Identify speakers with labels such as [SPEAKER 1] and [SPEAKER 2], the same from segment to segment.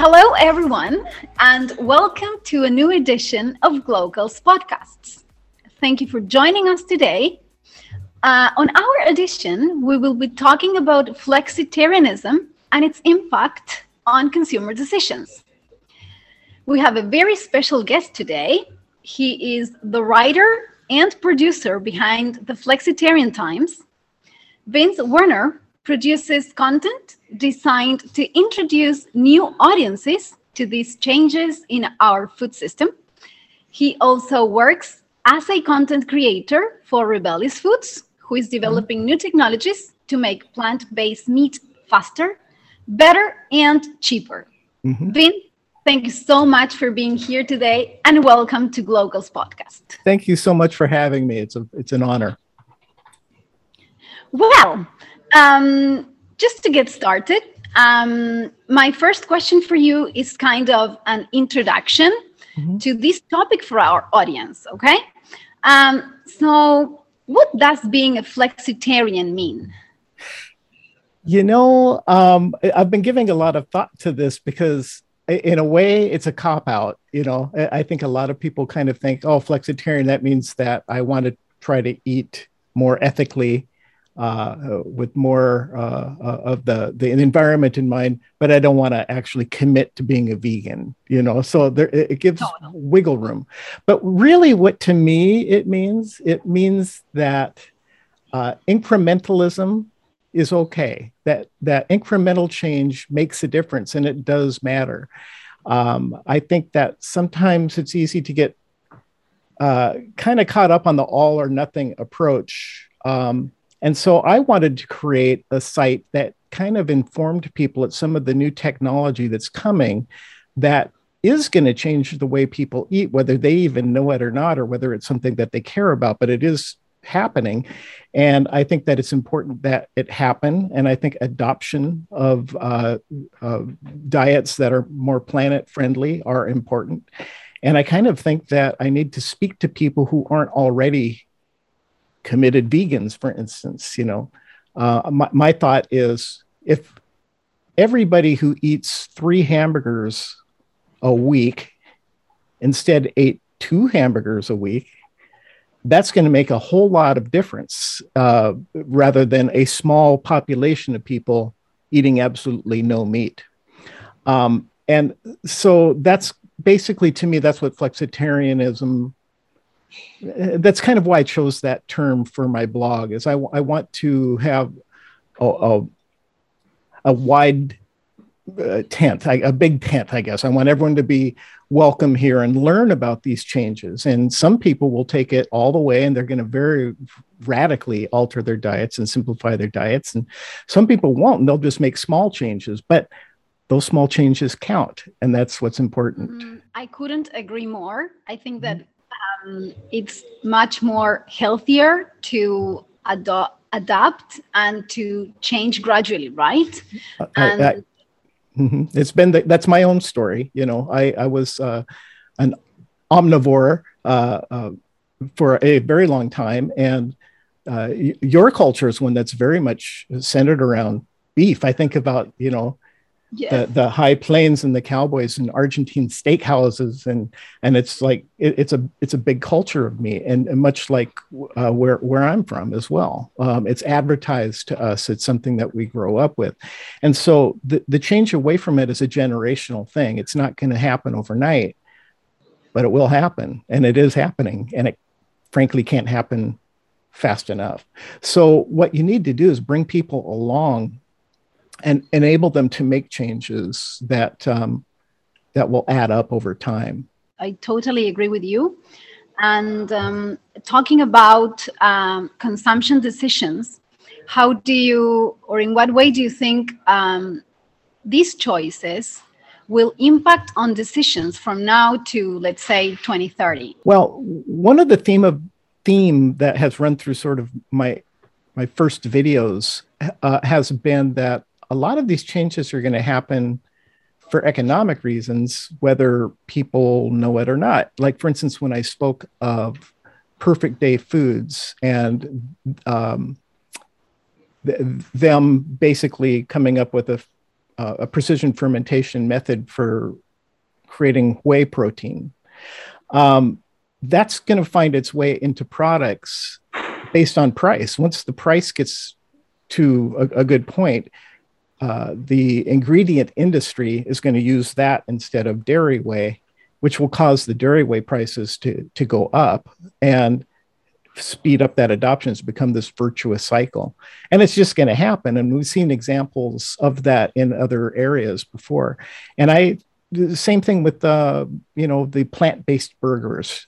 [SPEAKER 1] Hello, everyone, and welcome to a new edition of Glocal's podcasts. Thank you for joining us today. Uh, on our edition, we will be talking about flexitarianism and its impact on consumer decisions. We have a very special guest today. He is the writer and producer behind the Flexitarian Times. Vince Werner produces content designed to introduce new audiences to these changes in our food system. He also works as a content creator for Rebellious Foods, who is developing new technologies to make plant based meat faster, better, and cheaper. Mm-hmm. Vin, thank you so much for being here today and welcome to Glocal's podcast.
[SPEAKER 2] Thank you so much for having me. It's, a, it's an honor.
[SPEAKER 1] Well, um, just to get started, um, my first question for you is kind of an introduction mm-hmm. to this topic for our audience, okay? Um, so, what does being a flexitarian mean?
[SPEAKER 2] You know, um, I've been giving a lot of thought to this because, in a way, it's a cop out. You know, I think a lot of people kind of think, oh, flexitarian, that means that I want to try to eat more ethically uh, with more uh, uh, of the the environment in mind, but I don't want to actually commit to being a vegan, you know. So there, it gives no. wiggle room. But really, what to me it means, it means that uh, incrementalism is okay. That that incremental change makes a difference, and it does matter. Um, I think that sometimes it's easy to get uh, kind of caught up on the all or nothing approach. Um, and so I wanted to create a site that kind of informed people at some of the new technology that's coming that is going to change the way people eat, whether they even know it or not, or whether it's something that they care about, but it is happening. And I think that it's important that it happen. And I think adoption of uh, uh, diets that are more planet friendly are important. And I kind of think that I need to speak to people who aren't already committed vegans, for instance. You know, uh, my, my thought is if everybody who eats three hamburgers a week instead ate two hamburgers a week, that's going to make a whole lot of difference uh, rather than a small population of people eating absolutely no meat. Um, and so that's basically to me, that's what flexitarianism that's kind of why I chose that term for my blog is I, I want to have a, a, a wide uh, tent, I, a big tent, I guess. I want everyone to be welcome here and learn about these changes. And some people will take it all the way and they're going to very radically alter their diets and simplify their diets. And some people won't, and they'll just make small changes. But those small changes count, and that's what's important. Mm,
[SPEAKER 1] I couldn't agree more. I think that um, it's much more healthier to ado- adapt and to change gradually, right?
[SPEAKER 2] And I, I, mm-hmm. It's been the, that's my own story. You know, I I was uh, an omnivore uh, uh, for a very long time, and uh, your culture is one that's very much centered around beef. I think about you know the, the high plains and the cowboys and Argentine steakhouses and and it's like it, it's a it's a big culture of me and, and much like uh, where where I'm from as well. Um, it's advertised to us. It's something that we grow up with, and so the the change away from it is a generational thing. It's not going to happen overnight, but it will happen, and it is happening, and it frankly can't happen fast enough. So what you need to do is bring people along and enable them to make changes that um, that will add up over time.
[SPEAKER 1] I totally agree with you. And um, talking about um, consumption decisions, how do you, or in what way do you think um, these choices will impact on decisions from now to, let's say, 2030?
[SPEAKER 2] Well, one of the theme of theme that has run through sort of my my first videos uh, has been that a lot of these changes are going to happen for economic reasons, whether people know it or not. Like, for instance, when I spoke of perfect day foods and um, th- them basically coming up with a uh, a precision fermentation method for creating whey protein. Um, that's going to find its way into products based on price. Once the price gets to a, a good point, uh, the ingredient industry is going to use that instead of dairy whey, which will cause the dairy whey prices to, to go up and speed up that adoption to become this virtuous cycle. And it's just going to happen. And we've seen examples of that in other areas before. And I, the same thing with the, you know, the plant-based burgers.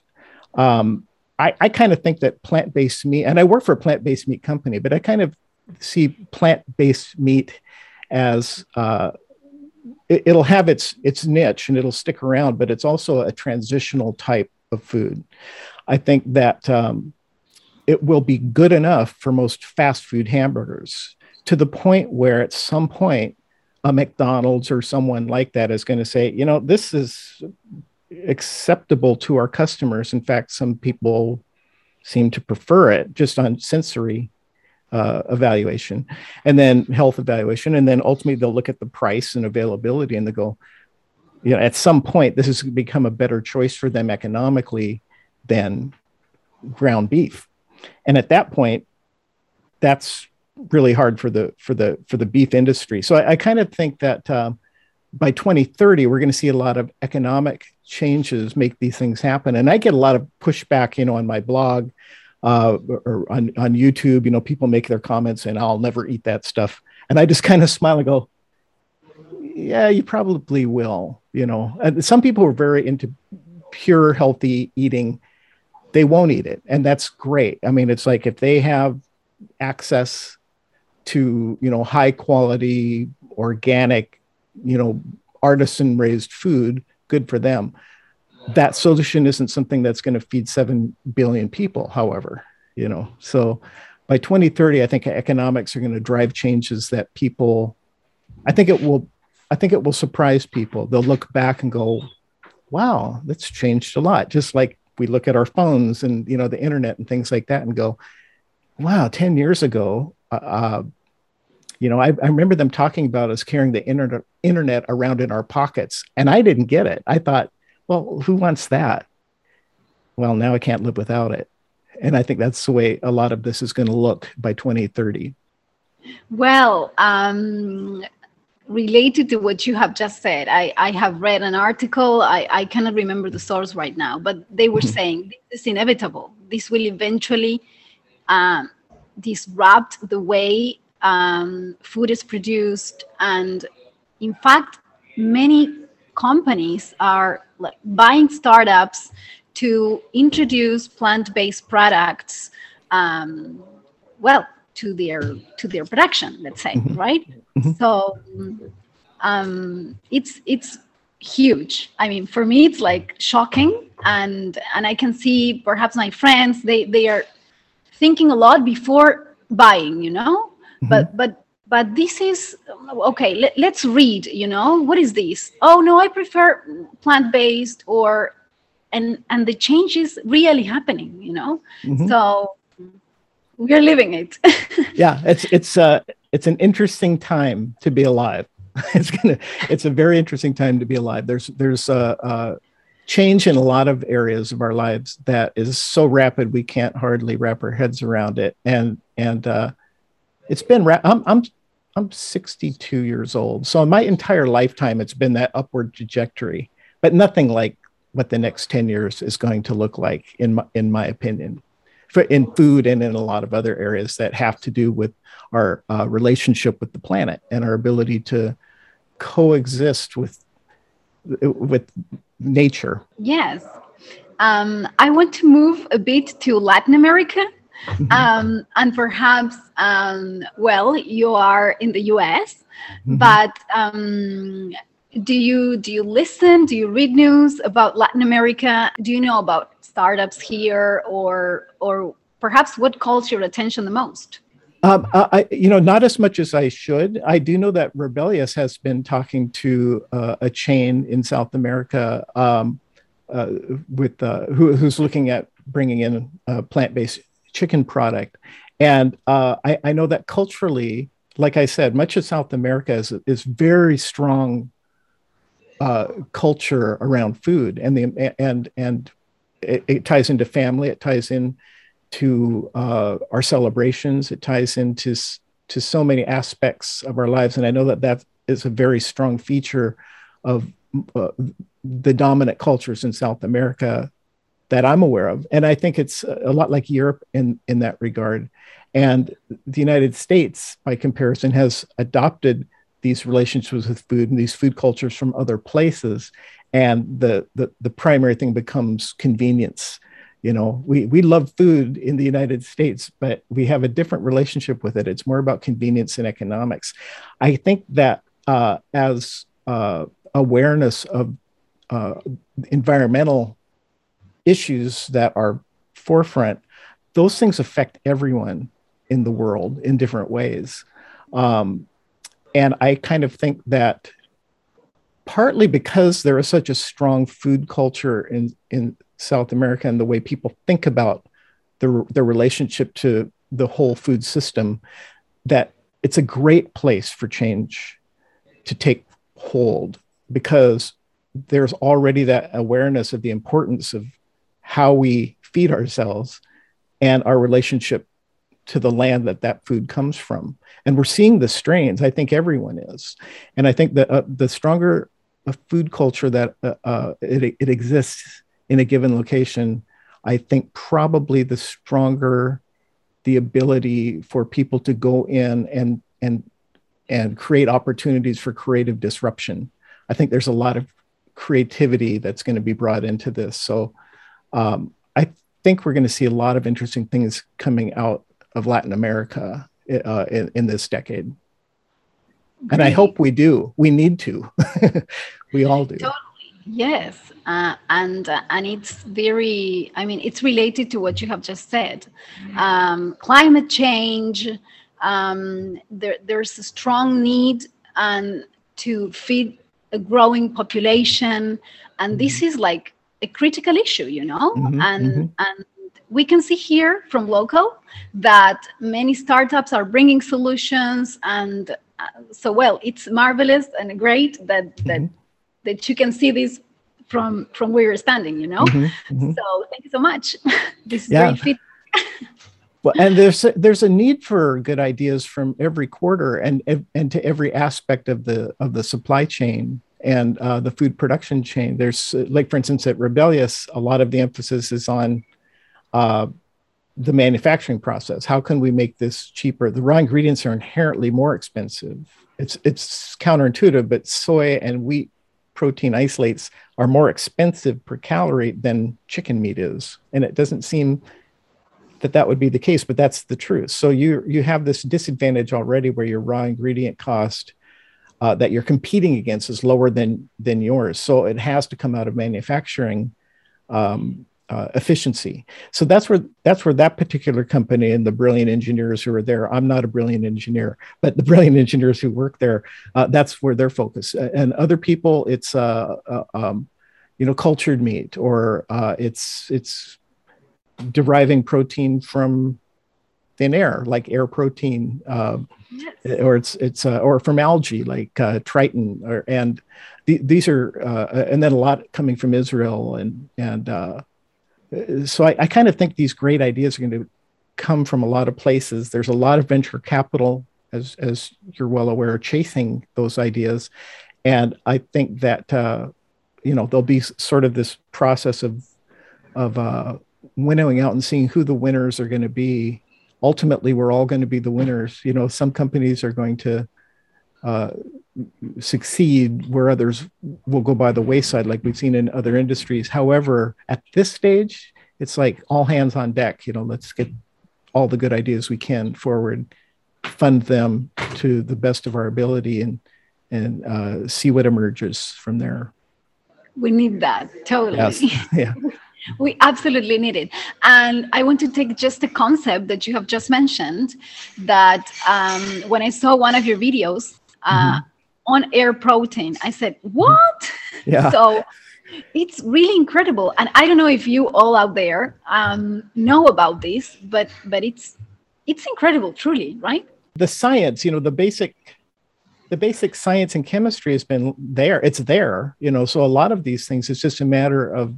[SPEAKER 2] Um, I, I kind of think that plant-based meat, and I work for a plant-based meat company, but I kind of see plant-based meat as uh, it, will have its its niche and it'll stick around, but it's also a transitional type of food. I think that um, it will be good enough for most fast food hamburgers to the point where at some point a McDonald's or someone like that is going to say, you know, this is acceptable to our customers. In fact, some people seem to prefer it just on sensory uh, evaluation and then health evaluation. And then ultimately they'll look at the price and availability and they go, you know, at some point, this has become a better choice for them economically than ground beef. And at that point, that's really hard for the for the for the beef industry. So I, I kind of think that um, by 2030, we're going to see a lot of economic changes make these things happen. And I get a lot of pushback, you know, on my blog uh, or on, on YouTube, you know, people make their comments and I'll never eat that stuff. And I just kind of smile and go, yeah, you probably will, you know. And some people are very into pure healthy eating. They won't eat it. And that's great. I mean, it's like if they have access to, you know, high quality, organic, you know, artisan raised food, good for them that solution isn't something that's going to feed 7 billion people however you know? So by 2030 i think economics are going to drive changes that people i think it will i think it will surprise people. They'll look back and go wow that's changed a lot just like we look at our phones and you know the internet and things like that and go wow 10 years ago uh, uh you know I, I remember them talking about us carrying the internet internet around in our pockets and i didn't get it. I thought well, who wants that? Well, now I can't live without it. And I think that's the way a lot of this is going to look by 2030.
[SPEAKER 1] Well, um, related to what you have just said, I, I have read an article. I, I cannot remember the source right now, but they were mm-hmm. saying this is inevitable. This will eventually um, disrupt the way um, food is produced. And in fact, many companies are like buying startups to introduce plant-based products um, well to their to their production let's say mm-hmm. right mm-hmm. so um, it's it's huge i mean for me it's like shocking and and i can see perhaps my friends they they are thinking a lot before buying you know mm-hmm. but but but this is okay let, us read you know what is this? Oh no i prefer plant-based or and and the change is really happening you know? Mm-hmm. so we're living it.
[SPEAKER 2] Yeah it's it's uh it's an interesting time to be alive. It's gonna it's a very interesting time to be alive. There's there's a, a change in a lot of areas of our lives that is so rapid we can't hardly wrap our heads around it. And and uh it's been ra- I'm, I'm I'm 62 years old. So in my entire lifetime, it's been that upward trajectory, but nothing like what the next 10 years is going to look like, in my, in my opinion, for in food and in a lot of other areas that have to do with our uh, relationship with the planet and our ability to coexist with with nature.
[SPEAKER 1] Yes. Um, I want to move a bit to Latin America. Um, and perhaps um, well you are in the us mm-hmm. but um, do you do you listen do you read news about latin america do you know about startups here or or perhaps what calls your attention the most
[SPEAKER 2] um, I, you know, not as much as I should. I do know that Rebellious has been talking to uh, a chain in South America um, uh, with uh, who, who's looking at bringing in plant-based chicken product. And uh, I, I, know that culturally, like I said, much of South America is is very strong uh, culture around food, and the and and it, it, ties into family. It ties in to uh, our celebrations. It ties into to so many aspects of our lives, and I know that that is a very strong feature of uh, the dominant cultures in South America that I'm aware of. And I think it's a lot like Europe in, in that regard. And the United States, by comparison, has adopted these relationships with food and these food cultures from other places. And the, the, the primary thing becomes convenience. You know, we, we love food in the United States, but we have a different relationship with it. It's more about convenience and economics. I think that uh, as uh, awareness of uh, environmental issues that are forefront, those things affect everyone in the world in different ways. Um, and I kind of think that partly because there is such a strong food culture in, in South America and the way people think about the, the relationship to the whole food system, that it's a great place for change to take hold because there's already that awareness of the importance of how we feed ourselves and our relationship to the land that that food comes from. And we're seeing the strains. I think everyone is. And i think that uh, the stronger a food culture that uh, uh, it, it exists in a given location i think probably the stronger the ability for people to go in and and and create opportunities for creative disruption. I think there's a lot of creativity that's going to be brought into this. So um, I think we're going to see a lot of interesting things coming out of Latin America uh, in, in, this decade. Great. And I hope we do. We need to. we all do.
[SPEAKER 1] Totally. Yes, uh, and uh, and it's very. I mean, it's related to what you have just said. Um, climate change. Um, there, there's a strong need and to feed a growing population, and this mm-hmm. is like a critical issue, you know, mm-hmm, and mm-hmm. and we can see here from Glocal that many startups are bringing solutions, and uh, so well, it's marvelous and great that that mm-hmm. that you can see this from from where you're standing, you know. Mm-hmm, mm-hmm. So thank you so much. this is yeah. great
[SPEAKER 2] well, and there's a, there's a need for good ideas from every quarter and and to every aspect of the of the supply chain and uh, the food production chain. There's like, for instance, at Rebellious, a lot of the emphasis is on uh, the manufacturing process. How can we make this cheaper? The raw ingredients are inherently more expensive. It's it's counterintuitive, but soy and wheat protein isolates are more expensive per calorie than chicken meat is, and it doesn't seem that that would be the case, but that's the truth. So you you have this disadvantage already where your raw ingredient cost uh, that you're competing against is lower than than yours. So it has to come out of manufacturing um, uh, efficiency. So that's where that's where that particular company and the brilliant engineers who are there. I'm not a brilliant engineer, but the brilliant engineers who work there, uh, that's where their focus. And other people, it's uh, uh um, you know cultured meat or uh, it's it's deriving protein from thin air, like air protein, uh, yes. or it's it's uh, or from algae like uh, Triton, or and th- these are uh, and then a lot coming from Israel and and uh, so I, I kind of think these great ideas are going to come from a lot of places. There's a lot of venture capital, as as you're well aware, chasing those ideas, and I think that uh, you know there'll be sort of this process of of winnowing out and seeing who the winners are going to be ultimately we're all going to be the winners. You know some companies are going to uh, succeed where others will go by the wayside like we've seen in other industries. However at this stage it's like all hands on deck. You know let's get all the good ideas we can forward fund them to the best of our ability and and uh, see what emerges from there.
[SPEAKER 1] We need that. Totally.
[SPEAKER 2] Yes. yeah
[SPEAKER 1] we absolutely need it. And I want to take just a concept that you have just mentioned that um, when I saw one of your videos uh, mm-hmm. on air protein, I said, What? Yeah. So it's really incredible. And I don't know if you all out there um, know about this, but but it's it's incredible, truly, right?
[SPEAKER 2] the science, you know, the basic the basic science and chemistry has been there. It's there, you know. So a lot of these things, it's just a matter of,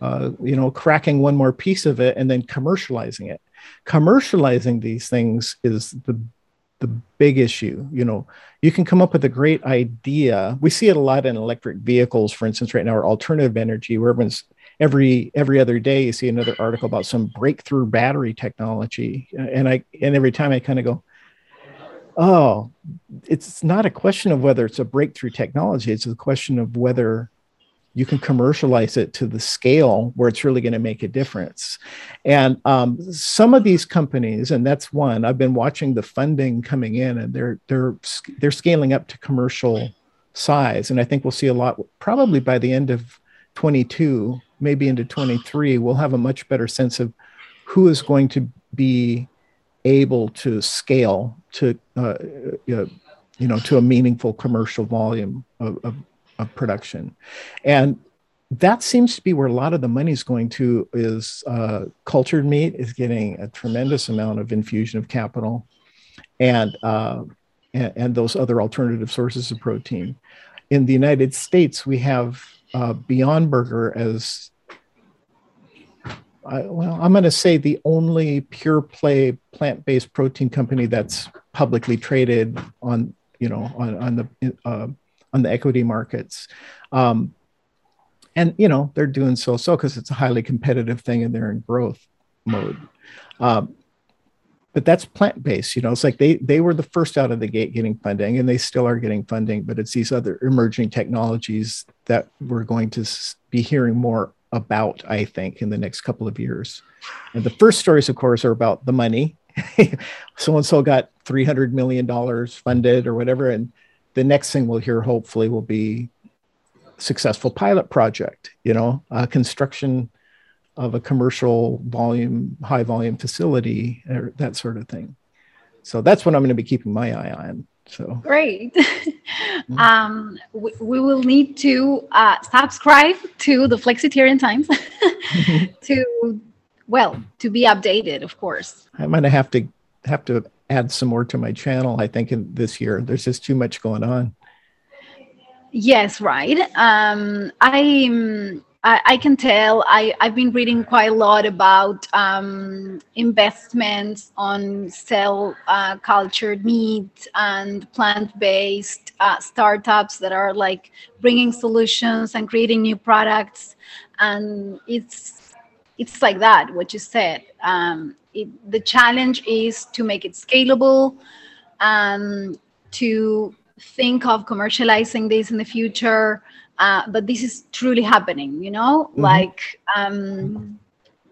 [SPEAKER 2] uh, you know, cracking one more piece of it and then commercializing it. Commercializing these things is the the big issue. You know, you can come up with a great idea. We see it a lot in electric vehicles, for instance, right now, or alternative energy, where everyone's every every other day you see another article about some breakthrough battery technology, and I and every time I kind of go, oh, it's not a question of whether it's a breakthrough technology. It's a question of whether you can commercialize it to the scale where it's really going to make a difference. And um, some of these companies, and that's one, I've been watching the funding coming in, and they're they're they're scaling up to commercial size. And I think we'll see a lot probably by the end of 22, maybe into 23. We'll have a much better sense of who is going to be able to scale to uh, uh, you know to a meaningful commercial volume of, of, of, production. And that seems to be where a lot of the money is going to is uh, cultured meat is getting a tremendous amount of infusion of capital and, uh, and, and those other alternative sources of protein. In the united states we have uh, beyond burger as I, well, I'm going to say the only pure play plant based protein company that's publicly traded on you know on on the uh, on the equity markets. Um, and you know they're doing so so because it's a highly competitive thing and they're in growth mode. Um, but that's plant based you know it's like they they were the first out of the gate getting funding and they still are getting funding but it's these other emerging technologies that we're going to be hearing more about, I think, in the next couple of years. And the first stories, of course, are about the money. so and so got $300 million funded or whatever. And the next thing we'll hear, hopefully, will be successful pilot project, you know, uh, construction of a commercial volume, high volume facility, or that sort of thing. So that's what I'm going to be keeping my eye on. So
[SPEAKER 1] great. Mm-hmm. um, we, we, will need to uh, subscribe to the Flexitarian Times to, well, to be updated, of course.
[SPEAKER 2] I'm going to have to have to add some more to my channel. I think in this year, there's just too much going on.
[SPEAKER 1] Yes, right. Um, I'm I, I can tell I, I've been reading quite a lot about um, investments on cell uh, cultured meat and plant based uh, startups that are like bringing solutions and creating new products. And it's it's like that, what you said. Um, it, the challenge is to make it scalable, um, to think of commercializing this in the future uh, but this is truly happening you know mm-hmm. like um,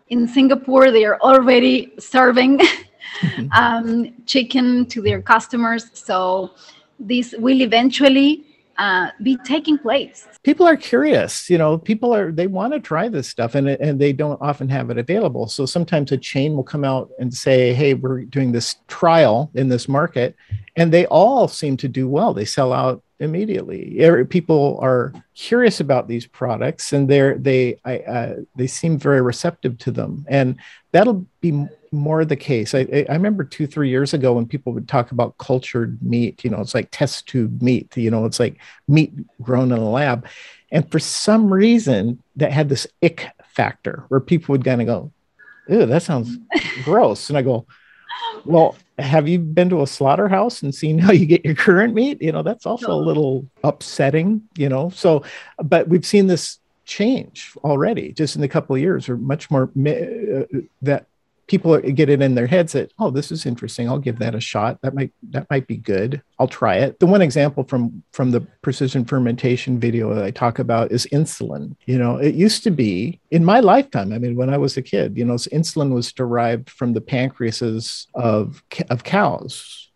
[SPEAKER 1] in singapore they are already serving mm-hmm. um, chicken to their customers so this will eventually uh, be taking place.
[SPEAKER 2] People are curious you know people are they want to try this stuff and, and they don't often have it available. So sometimes a chain will come out and say hey we're doing this trial in this market and they all seem to do well. They sell out immediately. People are curious about these products, and they're they I, uh, they seem very receptive to them, and that'll be more the case. I, I remember two three years ago when people would talk about cultured meat. You know, it's like test tube meat. You know, it's like meat grown in a lab, and for some reason that had this ick factor where people would kind of go, "Ew, that sounds gross," and I go well, have you been to a slaughterhouse and seen how you get your current meat? You know, that's also no. a little upsetting, you know. So, but we've seen this change already just in a couple of years or much more uh, that people get it in their heads that oh this is interesting. I'll give that a shot. That might that might be good. I'll try it. The one example from from the precision fermentation video that i talk about is insulin. You know it used to be in my lifetime i mean when i was a kid you know insulin was derived from the pancreases of of cows.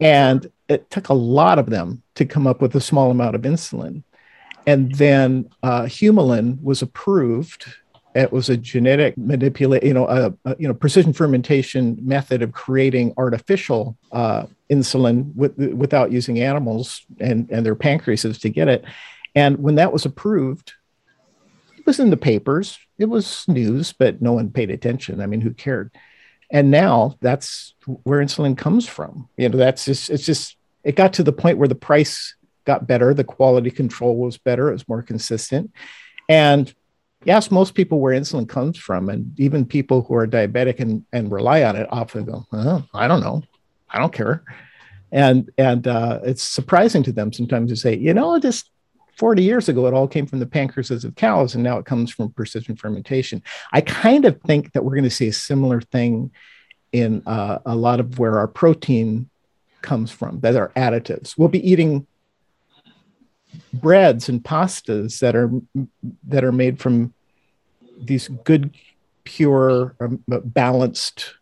[SPEAKER 2] And it took a lot of them to come up with a small amount of insulin. And then uh, Humulin was approved it was a genetic manipulate, you know, a, a, you know precision fermentation method of creating artificial uh, insulin with, without using animals and and their pancreases to get it. And when that was approved, it was in the papers. It was news, but no one paid attention. I mean, who cared? and now that's where insulin comes from you know that's just it's just it got to the point where the price got better the quality control was better it was more consistent and yes most people where insulin comes from and even people who are diabetic and, and rely on it often go oh, i don't know. I don't care. And and uh, it's surprising to them sometimes to say you know just 40 years ago it all came from the pancreases of cows and now it comes from precision fermentation. I kind of think that we're going to see a similar thing in uh, a lot of where our protein comes from that are additives. We'll be eating breads and pastas that are that are made from these good pure um, balanced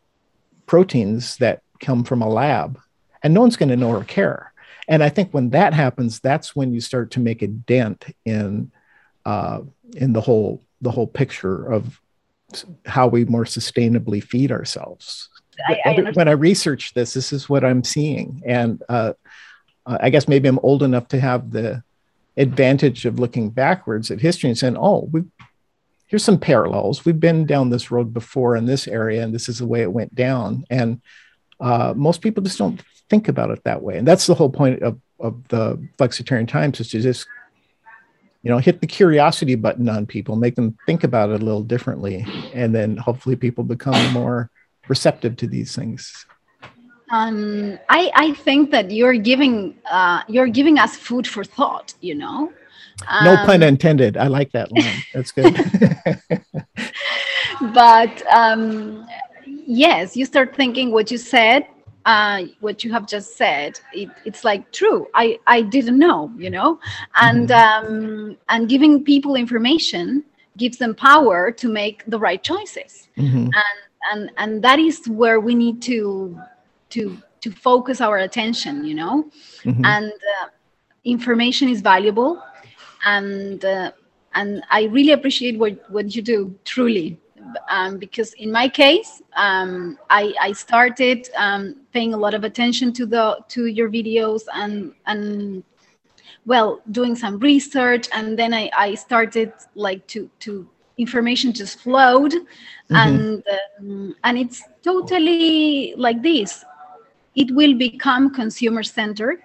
[SPEAKER 2] proteins that come from a lab and no one's going to know or care. And I think when that happens, that's when you start to make a dent in uh, in the whole the whole picture of how we more sustainably feed ourselves. I, I when I research this, this is what I'm seeing, and uh, I guess maybe I'm old enough to have the advantage of looking backwards at history and saying, "Oh, we here's some parallels. We've been down this road before in this area, and this is the way it went down." And uh, most people just don't think about it that way. And that's the whole point of, of the Flexitarian Times is to just, you know, hit the curiosity button on people, make them think about it a little differently. And then hopefully people become more receptive to these things.
[SPEAKER 1] Um, I, I think that you're giving uh, you're giving us food for thought, you know.
[SPEAKER 2] Um, no pun intended. I like that line. That's good.
[SPEAKER 1] but um, yes, you start thinking what you said uh, what you have just said, it, it's like true. I, I didn't know, you know, and mm-hmm. um, and giving people information gives them power to make the right choices, mm-hmm. and and and that is where we need to to to focus our attention, you know, mm-hmm. and uh, information is valuable, and uh, and I really appreciate what what you do, truly um, because in my case, um, I, I, started um, paying a lot of attention to the to your videos and and well doing some research, and then I, I started like to to information just flowed, mm-hmm. and um, and it's totally like this. It will become consumer centered,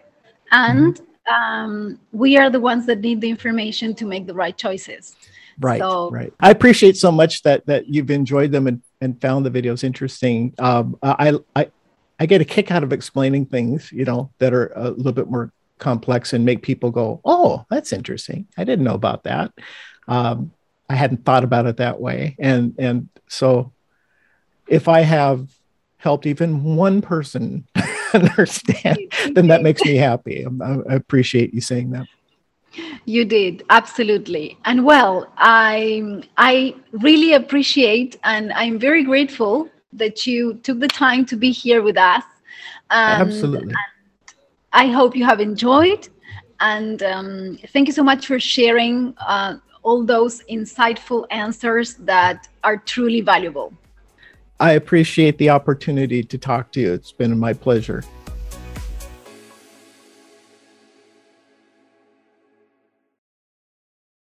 [SPEAKER 1] and. Um, we are the ones that need the information to make the right choices.
[SPEAKER 2] Right, so, right. I appreciate so much that that you've enjoyed them and, and found the videos interesting. Um, I, I I get a kick out of explaining things, you know, that are a little bit more complex and make people go, "Oh, that's interesting. I didn't know about that. Um, I hadn't thought about it that way." And and so, if I have helped even one person understand, then that makes me happy. I, I appreciate you saying that.
[SPEAKER 1] You did absolutely, and well, I I really appreciate and I'm very grateful that you took the time to be here with us.
[SPEAKER 2] Um, absolutely.
[SPEAKER 1] I hope you have enjoyed, and um, thank you so much for sharing uh, all those insightful answers that are truly valuable.
[SPEAKER 2] I appreciate the opportunity to talk to you. It's been my pleasure.